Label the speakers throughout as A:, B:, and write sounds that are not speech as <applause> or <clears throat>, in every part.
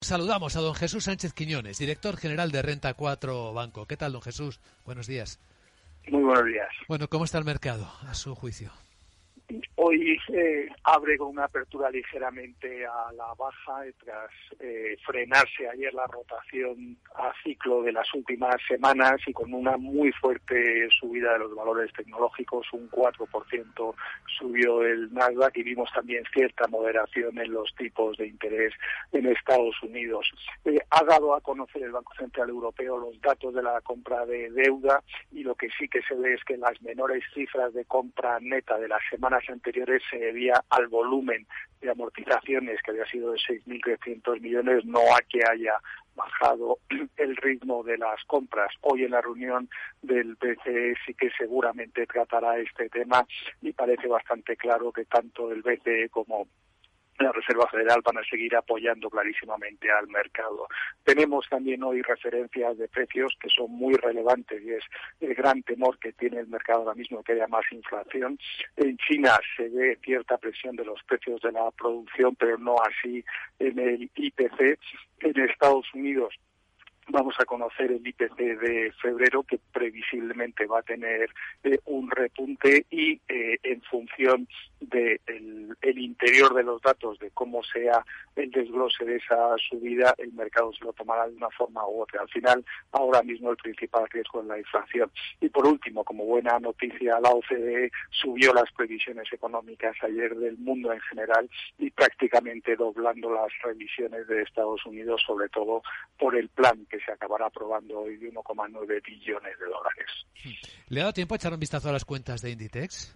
A: Saludamos a don Jesús Sánchez Quiñones, director general de Renta 4 Banco. ¿Qué tal, don Jesús? Buenos días.
B: Muy buenos días.
A: Bueno, ¿cómo está el mercado a su juicio?
B: Hoy eh, abre con una apertura ligeramente a la baja tras eh, frenarse ayer la rotación a ciclo de las últimas semanas y con una muy fuerte subida de los valores tecnológicos, un 4% subió el Nasdaq y vimos también cierta moderación en los tipos de interés en Estados Unidos. Eh, ha dado a conocer el Banco Central Europeo los datos de la compra de deuda y lo que sí que se ve es que las menores cifras de compra neta de las semanas anteriores se debía al volumen de amortizaciones que había sido de 6.300 millones, no a que haya bajado <clears throat> el ritmo de las compras. Hoy en la reunión del BCE sí que seguramente tratará este tema y parece bastante claro que tanto el BCE como la Reserva Federal van a seguir apoyando clarísimamente al mercado. Tenemos también hoy referencias de precios que son muy relevantes y es el gran temor que tiene el mercado ahora mismo que haya más inflación. En China se ve cierta presión de los precios de la producción, pero no así en el IPC. En Estados Unidos vamos a conocer el IPC de febrero que previsiblemente va a tener eh, un repunte y eh, en función del de el interior de los datos de cómo sea el desglose de esa subida el mercado se lo tomará de una forma u otra. Al final ahora mismo el principal riesgo es la inflación. Y por último como buena noticia la OCDE subió las previsiones económicas ayer del mundo en general y prácticamente doblando las revisiones de Estados Unidos sobre todo por el plan que se acabará aprobando hoy de 1,9 billones de dólares.
A: ¿Le ha dado tiempo a echar un vistazo a las cuentas de Inditex?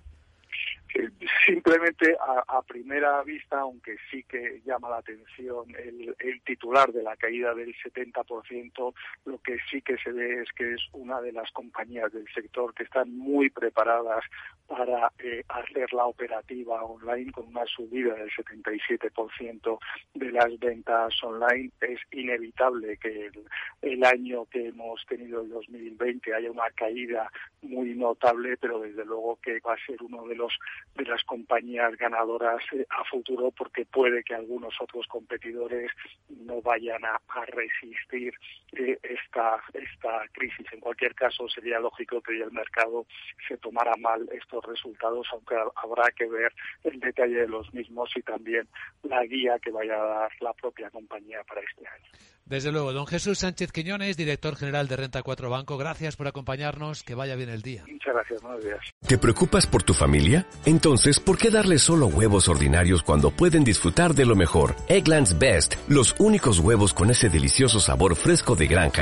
B: Simplemente a, primera vista, aunque sí que llama la atención el, titular de la caída del 70%, lo que sí que se ve es que es una de las compañías del sector que están muy preparadas para eh, hacer la operativa online con una subida del 77% de las ventas online. Es inevitable que el, el año que hemos tenido, el 2020, haya una caída muy notable, pero desde luego que va a ser uno de los de las compañías ganadoras eh, a futuro porque puede que algunos otros competidores no vayan a, resistir eh, esta esta crisis. En cualquier caso, sería lógico que el mercado se tomara mal estos resultados, aunque habrá que ver el detalle de los mismos y también la guía que vaya a dar la propia compañía para este año.
A: Desde luego, don Jesús Sánchez Quiñones, director general de Renta 4 Banco, gracias por acompañarnos, que vaya bien el día.
B: Muchas gracias, buenos días.
C: ¿Te preocupas por tu familia? Entonces, ¿por qué darles solo huevos ordinarios cuando pueden disfrutar de lo mejor? Eggland's Best, los únicos huevos con ese delicioso sabor fresco de granja,